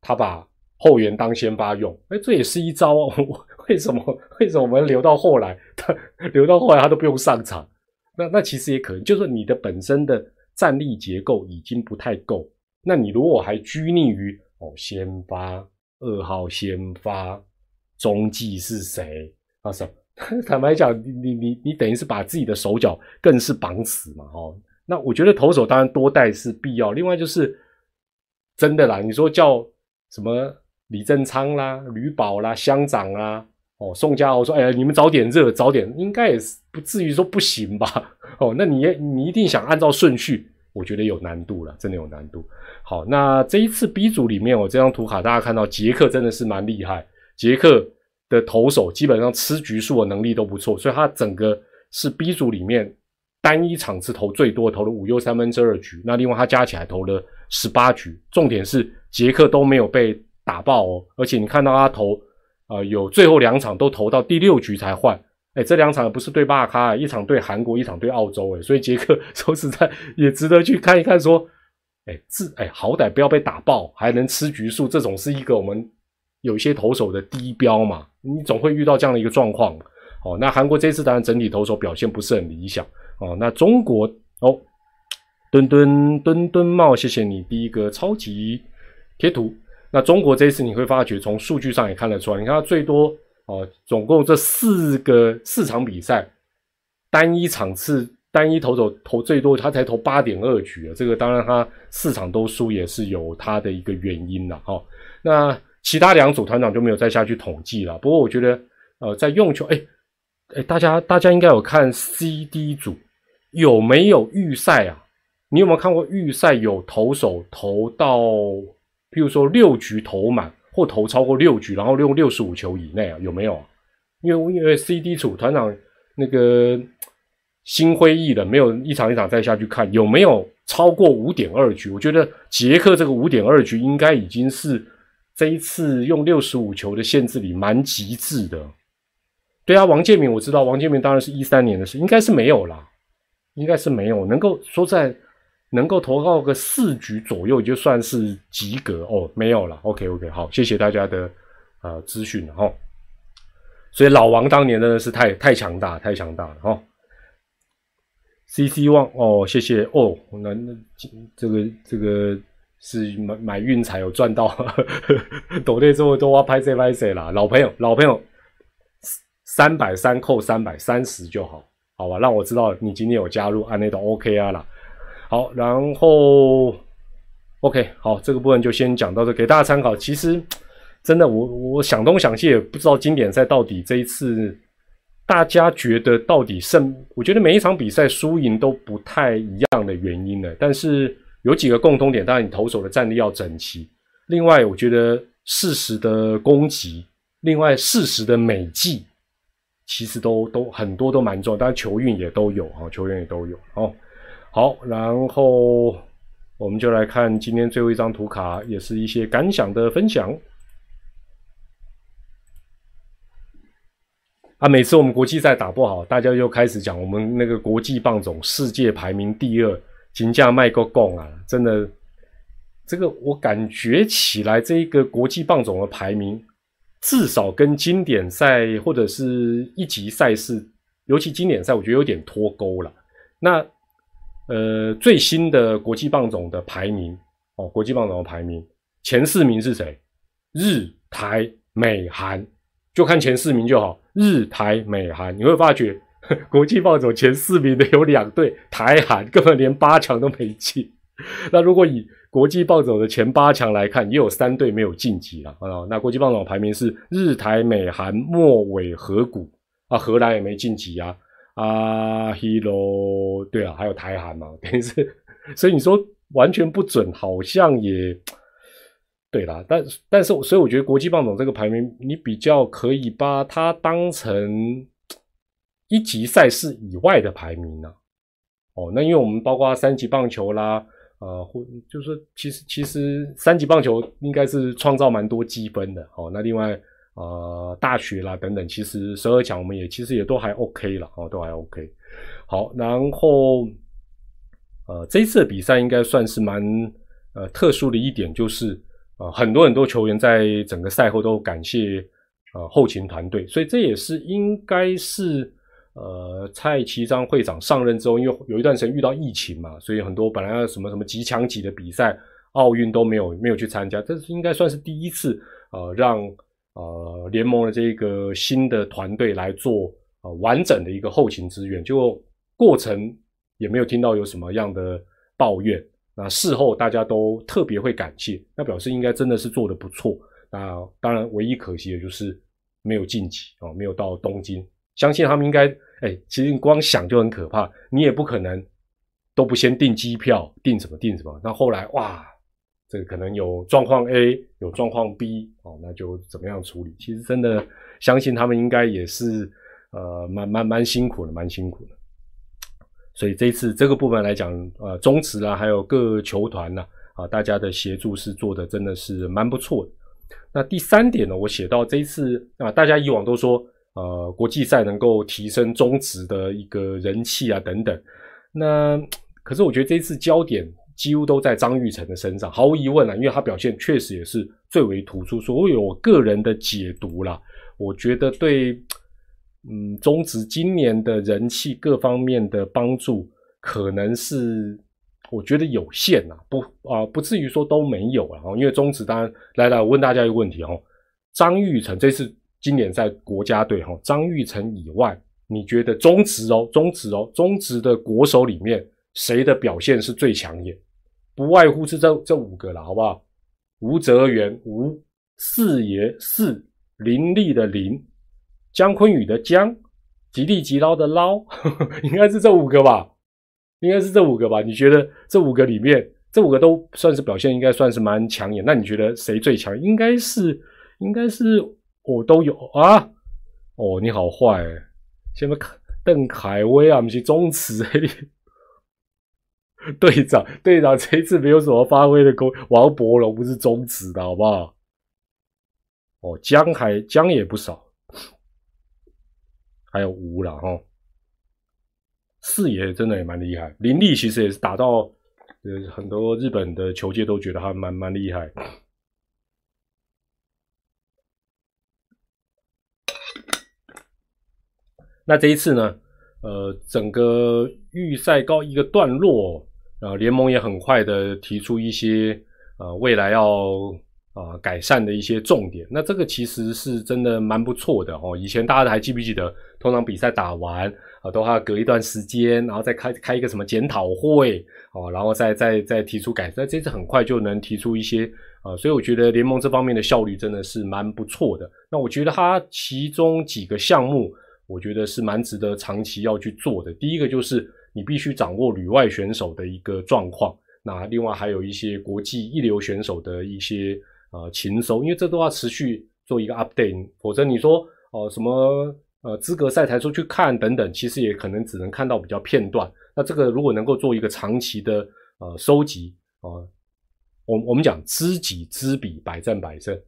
他把后援当先发用，哎，这也是一招哦。为什么？为什么我们留到后来，他 留到后来他都不用上场？那那其实也可能，就是你的本身的战力结构已经不太够，那你如果还拘泥于哦先发。二号先发，中继是谁？啊，什么？坦白讲，你你你等于是把自己的手脚更是绑死嘛？哦，那我觉得投手当然多带是必要。另外就是真的啦，你说叫什么李正昌啦、吕宝啦、乡长啦，哦，宋家豪说，哎呀，你们早点热，早点，应该也是不至于说不行吧？哦，那你你一定想按照顺序。我觉得有难度了，真的有难度。好，那这一次 B 组里面，我这张图卡大家看到，杰克真的是蛮厉害。杰克的投手基本上吃局数的能力都不错，所以他整个是 B 组里面单一场次投最多，投了五又三分之二局。那另外他加起来投了十八局，重点是杰克都没有被打爆哦，而且你看到他投，呃，有最后两场都投到第六局才换。哎，这两场不是对巴卡，一场对韩国，一场对澳洲，哎，所以杰克说实在也值得去看一看。说，哎，自哎，好歹不要被打爆，还能吃局数，这种是一个我们有一些投手的低标嘛。你总会遇到这样的一个状况。哦，那韩国这次当然整体投手表现不是很理想。哦，那中国哦，墩墩墩墩帽，谢谢你第一个超级贴图。那中国这次你会发觉，从数据上也看得出来，你看它最多。哦，总共这四个四场比赛，单一场次单一投手投最多，他才投八点二局啊。这个当然他四场都输也是有他的一个原因了哈。那其他两组团长就没有再下去统计了。不过我觉得，呃，在用球，哎哎，大家大家应该有看 C D 组有没有预赛啊？你有没有看过预赛有投手投到，譬如说六局投满？或投超过六局，然后用六十五球以内啊，有没有？因为因为 C D 组团长那个心灰意冷，没有一场一场再下去看有没有超过五点二局。我觉得杰克这个五点二局应该已经是这一次用六十五球的限制里蛮极致的。对啊，王建民我知道，王建民当然是一三年的事，应该是没有啦，应该是没有能够说在。能够投到个四局左右，就算是及格哦。没有了，OK OK，好，谢谢大家的呃资讯哈。所以老王当年真的是太太强大，太强大了哈。CC 旺哦，谢谢哦。那那这个这个是买买运彩有赚到，抖内这么多，拍谁拍谁啦。老朋友，老朋友，三百三扣三百三十就好，好吧？让我知道你今天有加入，安内都 OK 啊啦。好，然后，OK，好，这个部分就先讲到这，给大家参考。其实，真的，我我想东想西，也不知道经典赛到底这一次大家觉得到底胜，我觉得每一场比赛输赢都不太一样的原因呢。但是有几个共通点，当然你投手的战力要整齐，另外我觉得适时的攻击，另外适时的美技，其实都都很多都蛮重要，当然球运也都有啊，球员也都有哦。好，然后我们就来看今天最后一张图卡，也是一些感想的分享。啊，每次我们国际赛打不好，大家又开始讲我们那个国际棒总世界排名第二，金价卖够供啊！真的，这个我感觉起来，这一个国际棒总的排名至少跟经典赛或者是一级赛事，尤其经典赛，我觉得有点脱钩了。那呃，最新的国际棒总的排名哦，国际棒总的排名前四名是谁？日、台、美、韩。就看前四名就好，日台美韩，你会发觉 国际棒总前四名的有两队，台韩根本连八强都没进。那如果以国际暴走的前八强来看，也有三队没有晋级了啊。那国际暴走排名是日台美韩末尾河谷啊，荷兰也没晋级啊啊希罗对啊，还有台韩嘛，等于是，所以你说完全不准，好像也。对啦，但但是，所以我觉得国际棒总这个排名，你比较可以把它当成一级赛事以外的排名呢。哦，那因为我们包括三级棒球啦，呃，或就是说其实其实三级棒球应该是创造蛮多积分的。哦，那另外呃大学啦等等，其实十二强我们也其实也都还 OK 了，哦，都还 OK。好，然后呃这一次的比赛应该算是蛮呃特殊的一点就是。啊，很多很多球员在整个赛后都感谢呃后勤团队，所以这也是应该是呃蔡奇章会长上任之后，因为有一段时间遇到疫情嘛，所以很多本来要什么什么极强级的比赛，奥运都没有没有去参加，这是应该算是第一次呃让呃联盟的这个新的团队来做呃完整的一个后勤支援，就过程也没有听到有什么样的抱怨。那事后大家都特别会感谢，那表示应该真的是做的不错。那当然，唯一可惜的就是没有晋级哦，没有到东京。相信他们应该，哎，其实你光想就很可怕，你也不可能都不先订机票，订什么订什么。那后来哇，这个可能有状况 A，有状况 B 哦，那就怎么样处理？其实真的相信他们应该也是呃，蛮蛮蛮辛苦的，蛮辛苦的。所以这次这个部分来讲，呃，中职啊，还有各球团呢，啊，大家的协助是做的真的是蛮不错的。那第三点呢，我写到这一次啊，大家以往都说，呃，国际赛能够提升中职的一个人气啊等等。那可是我觉得这一次焦点几乎都在张玉成的身上，毫无疑问啊，因为他表现确实也是最为突出。所以我个人的解读啦，我觉得对。嗯，中职今年的人气各方面的帮助，可能是我觉得有限呐，不啊，不至于说都没有了哈。因为中职当然来来，我问大家一个问题哦，张玉成这次经典赛国家队哈，张玉成以外，你觉得中职哦，中职哦，中职的国手里面谁的表现是最抢眼？不外乎是这这五个了，好不好？吴泽元吴四爷四林立的林。姜昆宇的姜，吉利吉捞的捞，应该是这五个吧？应该是这五个吧？你觉得这五个里面，这五个都算是表现，应该算是蛮抢眼。那你觉得谁最强？应该是，应该是我都有啊。哦，你好坏，什么邓凯威啊？不是中慈 队长，队长这一次没有什么发挥的功。王博龙不是中慈的好不好？哦，姜还姜也不少。还有吴了哈，四爷真的也蛮厉害。林立其实也是打到，呃，很多日本的球界都觉得他蛮蛮厉害。那这一次呢，呃，整个预赛告一个段落，呃，联盟也很快的提出一些，呃，未来要。啊，改善的一些重点，那这个其实是真的蛮不错的哦。以前大家还记不记得，通常比赛打完啊，都还要隔一段时间，然后再开开一个什么检讨会哦，然后再再再提出改善。这次很快就能提出一些啊，所以我觉得联盟这方面的效率真的是蛮不错的。那我觉得它其中几个项目，我觉得是蛮值得长期要去做的。第一个就是你必须掌握旅外选手的一个状况，那另外还有一些国际一流选手的一些。啊，勤收，因为这都要持续做一个 update，否则你说哦什么呃资格赛才出去看等等，其实也可能只能看到比较片段。那这个如果能够做一个长期的呃收集啊，我我们讲知己知彼，百战百胜。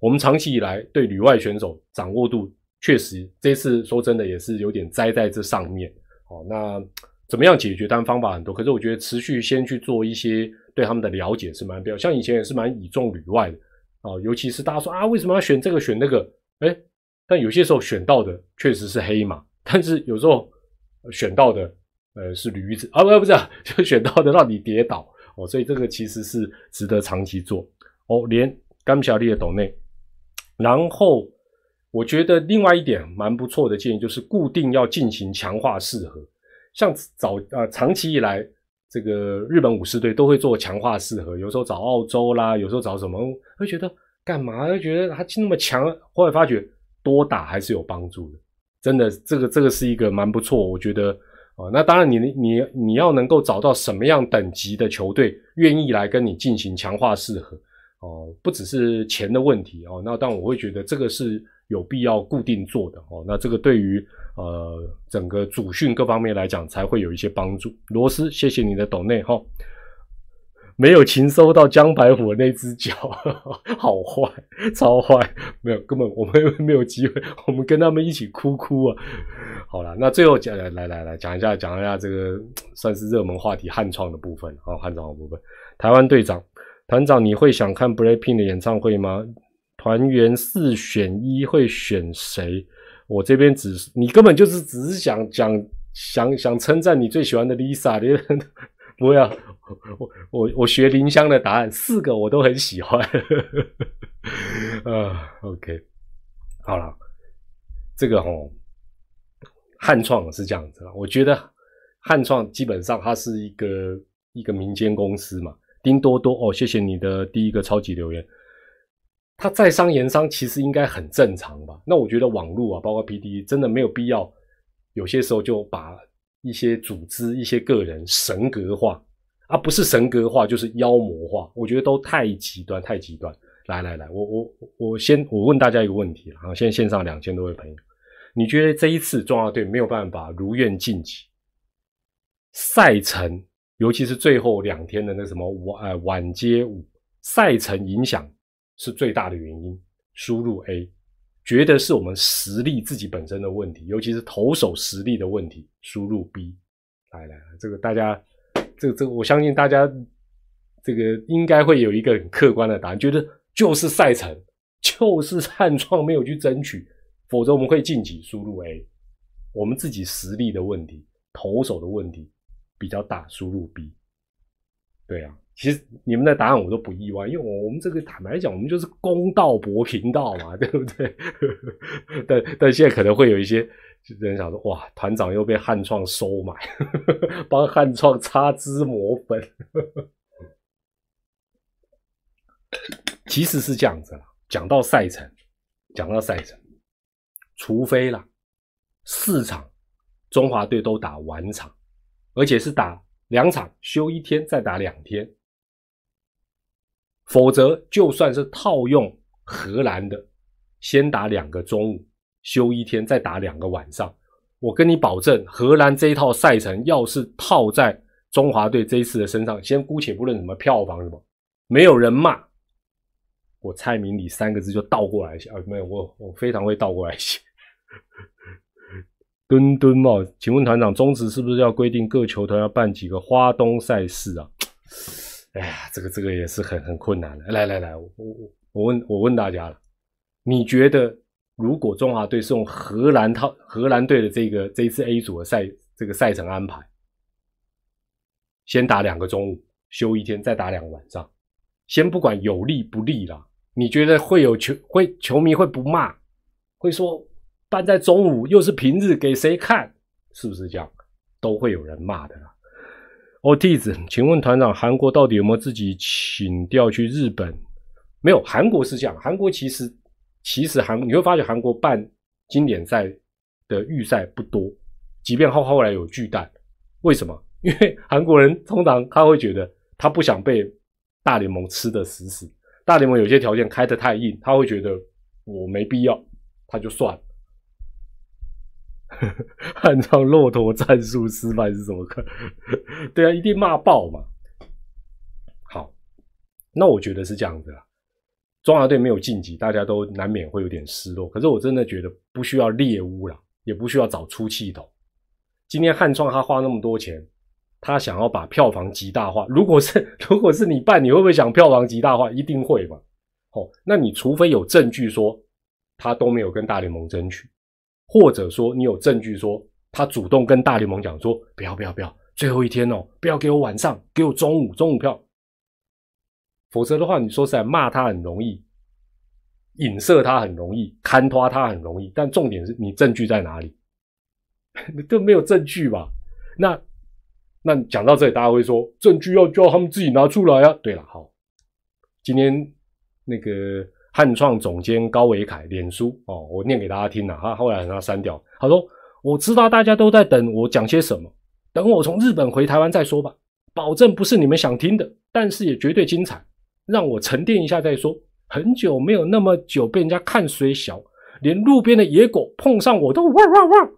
我们长期以来对旅外选手掌握度确实，这次说真的也是有点栽在这上面。哦，那怎么样解决？当然方法很多，可是我觉得持续先去做一些对他们的了解是蛮必要。像以前也是蛮倚重旅外的啊，尤其是大家说啊，为什么要选这个选那个？哎，但有些时候选到的确实是黑马，但是有时候选到的呃是驴子啊，不不是，就选到的让你跌倒哦，所以这个其实是值得长期做哦。连甘小利的斗内。然后，我觉得另外一点蛮不错的建议就是固定要进行强化试合，像早呃长期以来，这个日本武士队都会做强化试合，有时候找澳洲啦，有时候找什么，会觉得干嘛？会觉得他那么强，后来发觉多打还是有帮助的，真的，这个这个是一个蛮不错，我觉得啊，那当然你你你要能够找到什么样等级的球队愿意来跟你进行强化试合。哦，不只是钱的问题哦，那但我会觉得这个是有必要固定做的哦。那这个对于呃整个主训各方面来讲，才会有一些帮助。罗斯，谢谢你的抖内哈，没有勤收到江白虎那只脚，好坏，超坏，没有，根本我们没有机会，我们跟他们一起哭哭啊。好了，那最后讲来来来来讲一下，讲一下这个算是热门话题汉创的部分啊，汉创的部分，台湾队长。团长，你会想看 Breaking 的演唱会吗？团员四选一会选谁？我这边只是你根本就是只是想讲想想称赞你最喜欢的 Lisa，你 不要我我我学林香的答案，四个我都很喜欢。啊，OK，好了，这个吼汉创是这样子了，我觉得汉创基本上它是一个一个民间公司嘛。丁多多哦，谢谢你的第一个超级留言。他在商言商，其实应该很正常吧？那我觉得网络啊，包括 P D E，真的没有必要，有些时候就把一些组织、一些个人神格化，而不是神格化就是妖魔化。我觉得都太极端，太极端。来来来，我我我先我问大家一个问题啊，现在线上两千多位朋友，你觉得这一次中华队没有办法如愿晋级赛程？尤其是最后两天的那什么晚呃晚街舞赛程影响是最大的原因。输入 A，觉得是我们实力自己本身的问题，尤其是投手实力的问题。输入 B，来来来，这个大家，这个这个，我相信大家这个应该会有一个很客观的答案，觉得就是赛程，就是 汉创没有去争取，否则我们会晋级。输入 A，我们自己实力的问题，投手的问题。比较大，输入 B，对啊，其实你们的答案我都不意外，因为我我们这个坦白讲，我们就是公道博频道嘛，对不对？但但现在可能会有一些就人想说，哇，团长又被汉创收买，帮汉创擦脂抹粉，其实是这样子了。讲到赛程，讲到赛程，除非啦，四场中华队都打完场。而且是打两场，休一天，再打两天。否则，就算是套用荷兰的，先打两个中午，休一天，再打两个晚上。我跟你保证，荷兰这一套赛程，要是套在中华队这一次的身上，先姑且不论什么票房什么，没有人骂，我蔡明礼三个字就倒过来写啊！没有，我我非常会倒过来写。墩墩帽，请问团长，中职是不是要规定各球团要办几个花东赛事啊？哎呀，这个这个也是很很困难的。来来来，我我我问我问大家了，你觉得如果中华队是用荷兰套荷兰队的这个这一次 A 组的赛这个赛程安排，先打两个中午，休一天，再打两个晚上，先不管有利不利啦，你觉得会有球会球迷会不骂，会说？办在中午又是平日，给谁看？是不是这样？都会有人骂的啦。哦，弟子，请问团长，韩国到底有没有自己请调去日本？没有，韩国是这样。韩国其实其实韩你会发觉韩国办经典赛的预赛不多，即便后后来有巨蛋，为什么？因为韩国人通常他会觉得他不想被大联盟吃的死死，大联盟有些条件开的太硬，他会觉得我没必要，他就算了。汉创骆驼战术失败是什么看？对啊，一定骂爆嘛。好，那我觉得是这样子啊。中华队没有晋级，大家都难免会有点失落。可是我真的觉得不需要猎污了，也不需要找出气筒。今天汉创他花那么多钱，他想要把票房极大化。如果是 如果是你办，你会不会想票房极大化？一定会嘛。哦，那你除非有证据说他都没有跟大联盟争取，或者说你有证据说他主动跟大联盟讲说不要不要不要，最后一天哦，不要给我晚上，给我中午中午票。否则的话，你说实在骂他很容易，影射他很容易，刊拖他很容易，但重点是你证据在哪里？你 都没有证据吧？那那讲到这里，大家会说证据要叫他们自己拿出来啊。对了，好，今天。那个汉创总监高维凯脸书哦，我念给大家听了，他后来让他删掉。他说：“我知道大家都在等我讲些什么，等我从日本回台湾再说吧。保证不是你们想听的，但是也绝对精彩。让我沉淀一下再说。很久没有那么久被人家看水小，连路边的野狗碰上我都汪汪汪。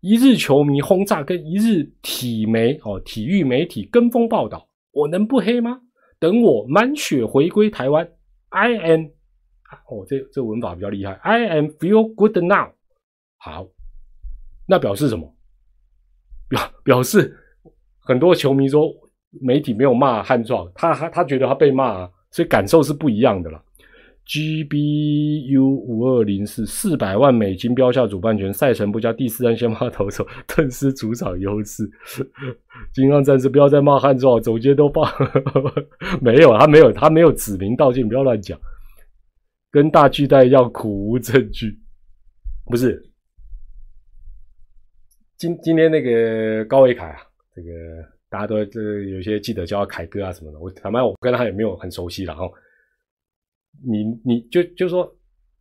一日球迷轰炸跟一日体媒哦，体育媒体跟风报道，我能不黑吗？等我满血回归台湾。” I am，哦，这这文法比较厉害。I am feel good now。好，那表示什么？表表示很多球迷说媒体没有骂汉壮，他他他觉得他被骂，啊所以感受是不一样的了。GBU 五二零是四百万美金标下主办权，赛程不佳，第四站先发投手，顿失主场优势。金刚战士不要再骂汉壮，总监都骂，没有他没有他没有指名道姓，不要乱讲。跟大巨蛋一样苦无证据，不是。今今天那个高伟凯啊，这个大家都这有些记得叫凯哥啊什么的，我坦白我跟他也没有很熟悉然后。你你就就说，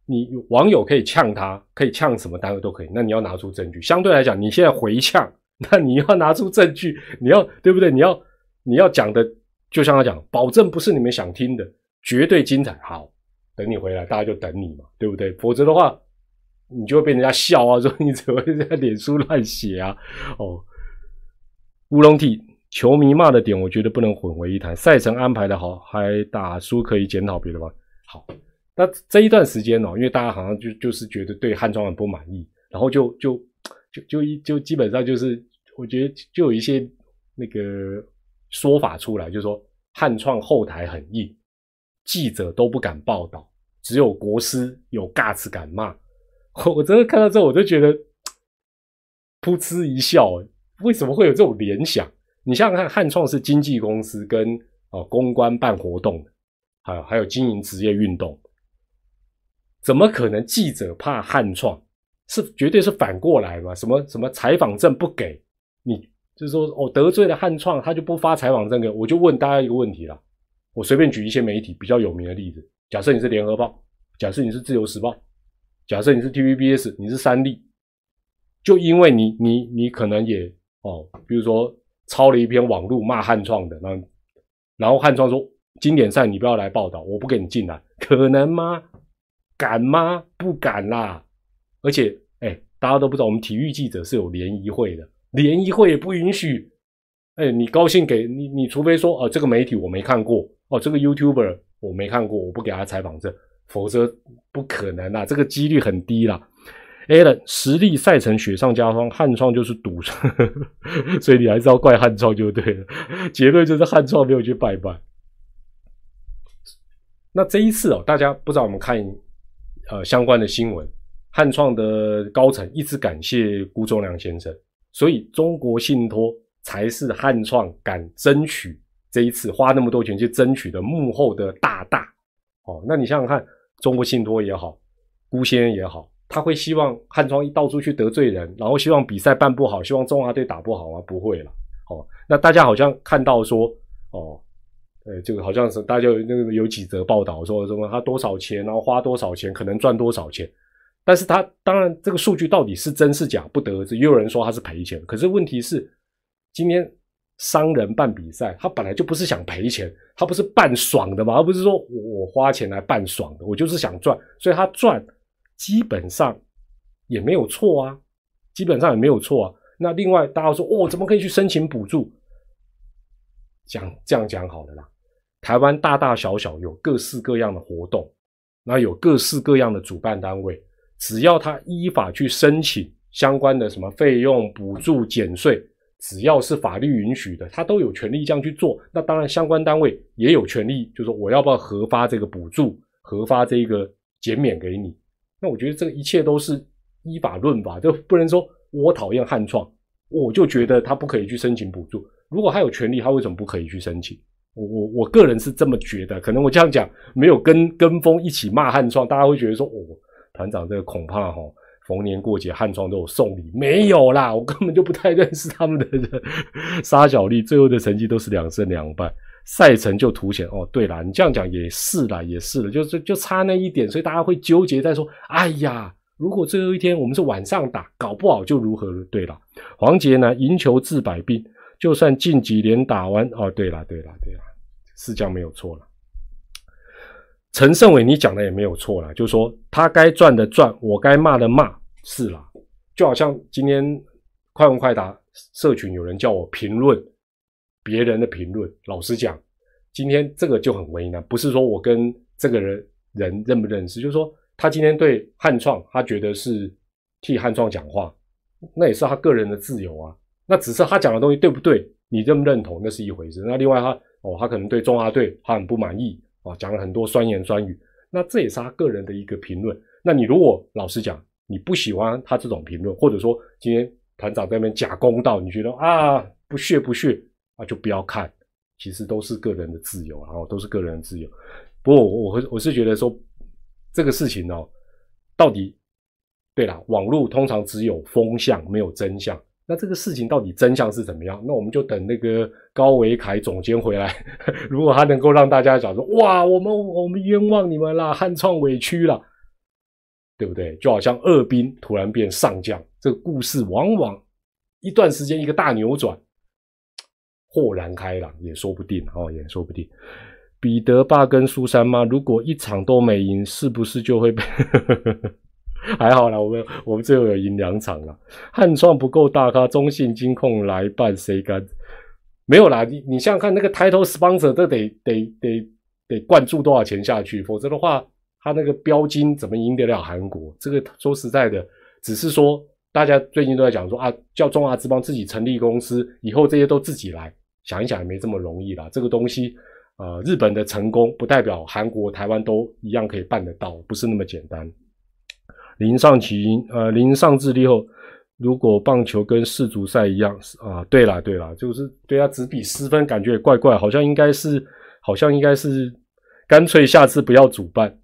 你网友可以呛他，可以呛什么单位都可以。那你要拿出证据。相对来讲，你现在回呛，那你要拿出证据，你要对不对？你要你要讲的，就像他讲，保证不是你们想听的，绝对精彩。好，等你回来，大家就等你嘛，对不对？否则的话，你就会被人家笑啊，说你怎么在脸书乱写啊？哦，乌龙体球迷骂的点，我觉得不能混为一谈。赛程安排的好，还打输可以检讨别的吧。好，那这一段时间哦，因为大家好像就就是觉得对汉庄很不满意，然后就就就就一就基本上就是，我觉得就有一些那个说法出来，就是说汉创后台很硬，记者都不敢报道，只有国师有尬词敢骂。我真的看到之后，我就觉得噗嗤一笑，为什么会有这种联想？你想想看，汉创是经纪公司跟哦公关办活动的。还有还有经营职业运动，怎么可能记者怕汉创？是绝对是反过来嘛？什么什么采访证不给你，就是说哦得罪了汉创，他就不发采访证给我。就问大家一个问题了，我随便举一些媒体比较有名的例子。假设你是联合报，假设你是自由时报，假设你是 TVBS，你是三立，就因为你你你可能也哦，比如说抄了一篇网络骂汉创的，然后然后汉创说。经典赛你不要来报道，我不给你进来，可能吗？敢吗？不敢啦！而且，哎，大家都不知道，我们体育记者是有联谊会的，联谊会也不允许。哎，你高兴给你，你除非说，哦，这个媒体我没看过，这个 YouTuber 我没看过，我不给他采访证，否则不可能啦，这个几率很低啦。Allen 实力赛程雪上加霜，汉创就是赌，所以你还是要怪汉创就对了。结论就是汉创没有去拜拜。那这一次哦，大家不知道我们看呃相关的新闻，汉创的高层一直感谢辜仲良先生，所以中国信托才是汉创敢争取这一次花那么多钱去争取的幕后的大大哦。那你想想看，中国信托也好，辜先生也好，他会希望汉创一到处去得罪人，然后希望比赛办不好，希望中华队打不好吗？不会了。哦，那大家好像看到说哦。呃，这个好像是大家有那个有几则报道说什么他多少钱，然后花多少钱，可能赚多少钱。但是他当然这个数据到底是真是假不得而知。也有人说他是赔钱，可是问题是今天商人办比赛，他本来就不是想赔钱，他不是办爽的嘛，而不是说我花钱来办爽的，我就是想赚，所以他赚基本上也没有错啊。基本上也没有错啊。那另外大家说，哦，怎么可以去申请补助？讲这样讲好了啦。台湾大大小小有各式各样的活动，那有各式各样的主办单位，只要他依法去申请相关的什么费用补助减税，只要是法律允许的，他都有权利这样去做。那当然，相关单位也有权利，就说我要不要核发这个补助，核发这个减免给你。那我觉得这个一切都是依法论法，就不能说我讨厌汉创，我就觉得他不可以去申请补助。如果他有权利，他为什么不可以去申请？我我我个人是这么觉得。可能我这样讲没有跟跟风一起骂汉创，大家会觉得说，哦，团长这个恐怕哈，逢年过节汉创都有送礼，没有啦，我根本就不太认识他们的人。沙小丽最后的成绩都是两胜两败，赛程就凸显。哦，对啦，你这样讲也是啦，也是了，就是就差那一点，所以大家会纠结在说，哎呀。如果最后一天我们是晚上打，搞不好就如何了。对了，黄杰呢？赢球治百病，就算近几年打完哦。对了，对了，对了，是这样没有错了。陈胜伟，你讲的也没有错了，就是说他该赚的赚，我该骂的骂，是啦。就好像今天快问快答社群有人叫我评论别人的评论，老实讲，今天这个就很为难，不是说我跟这个人人认不认识，就是说。他今天对汉创，他觉得是替汉创讲话，那也是他个人的自由啊。那只是他讲的东西对不对，你认不认同那是一回事。那另外他哦，他可能对中华队他很不满意啊，讲了很多酸言酸语，那这也是他个人的一个评论。那你如果老实讲，你不喜欢他这种评论，或者说今天团长在那边假公道，你觉得啊不屑不屑啊，就不要看。其实都是个人的自由，然后都是个人的自由。不过我我我是觉得说。这个事情呢，到底对了，网络通常只有风向，没有真相。那这个事情到底真相是怎么样？那我们就等那个高维凯总监回来，如果他能够让大家讲说，哇，我们我们冤枉你们啦，汉创委屈了，对不对？就好像二兵突然变上将，这个故事往往一段时间一个大扭转，豁然开朗也说不定哦，也说不定。彼得爸跟苏珊妈，如果一场都没赢，是不是就会被？还好啦，我们我们最后有赢两场了。汉创不够大咖，中信金控来办，谁敢？没有啦，你你想想看，那个 title sponsor 都得得得得灌注多少钱下去，否则的话，他那个标金怎么赢得了韩国？这个说实在的，只是说大家最近都在讲说啊，叫中华之邦自己成立公司，以后这些都自己来，想一想也没这么容易啦。这个东西。呃，日本的成功不代表韩国、台湾都一样可以办得到，不是那么简单。零上起，呃，零上智力后，如果棒球跟世足赛一样，啊，对了对了，就是对他只比失分，感觉也怪怪，好像应该是，好像应该是，干脆下次不要主办。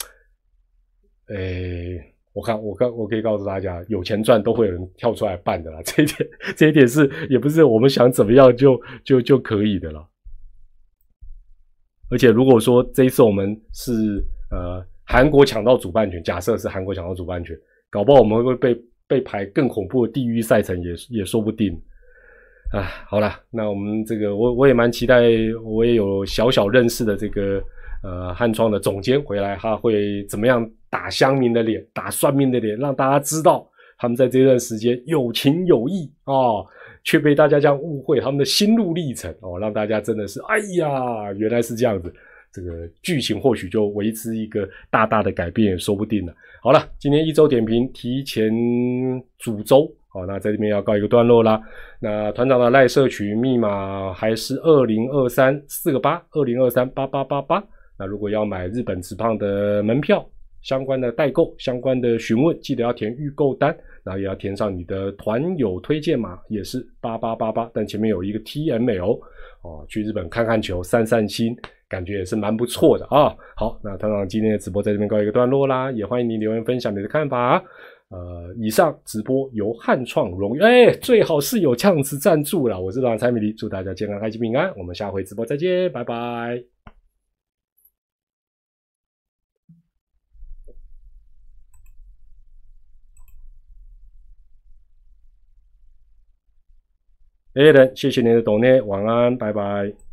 诶，我看我告我可以告诉大家，有钱赚都会有人跳出来办的啦，这一点这一点是也不是我们想怎么样就就就可以的了。而且如果说这一次我们是呃韩国抢到主办权，假设是韩国抢到主办权，搞不好我们会被被排更恐怖的地狱赛程，也也说不定。啊，好了，那我们这个我我也蛮期待，我也有小小认识的这个呃汉创的总监回来，他会怎么样打乡民的脸，打算命的脸，让大家知道他们在这段时间有情有义啊。却被大家这样误会他们的心路历程哦，让大家真的是哎呀，原来是这样子，这个剧情或许就为之一个大大的改变也说不定了。好了，今天一周点评提前主周，好，那在这边要告一个段落啦。那团长的赖社群密码还是二零二三四个八，二零二三八八八八。那如果要买日本直胖的门票，相关的代购，相关的询问，记得要填预购单。然后也要填上你的团友推荐码，也是八八八八，但前面有一个 T M L 哦，去日本看看球、散散心，感觉也是蛮不错的啊。好，那团长今天的直播在这边告一个段落啦，也欢迎你留言分享你的看法。呃，以上直播由汉创荣誉，哎，最好是有样子赞助了。我是团长蔡米黎，祝大家健康、开心、平安。我们下回直播再见，拜拜。A 人，谢谢您的懂内，晚安，拜拜。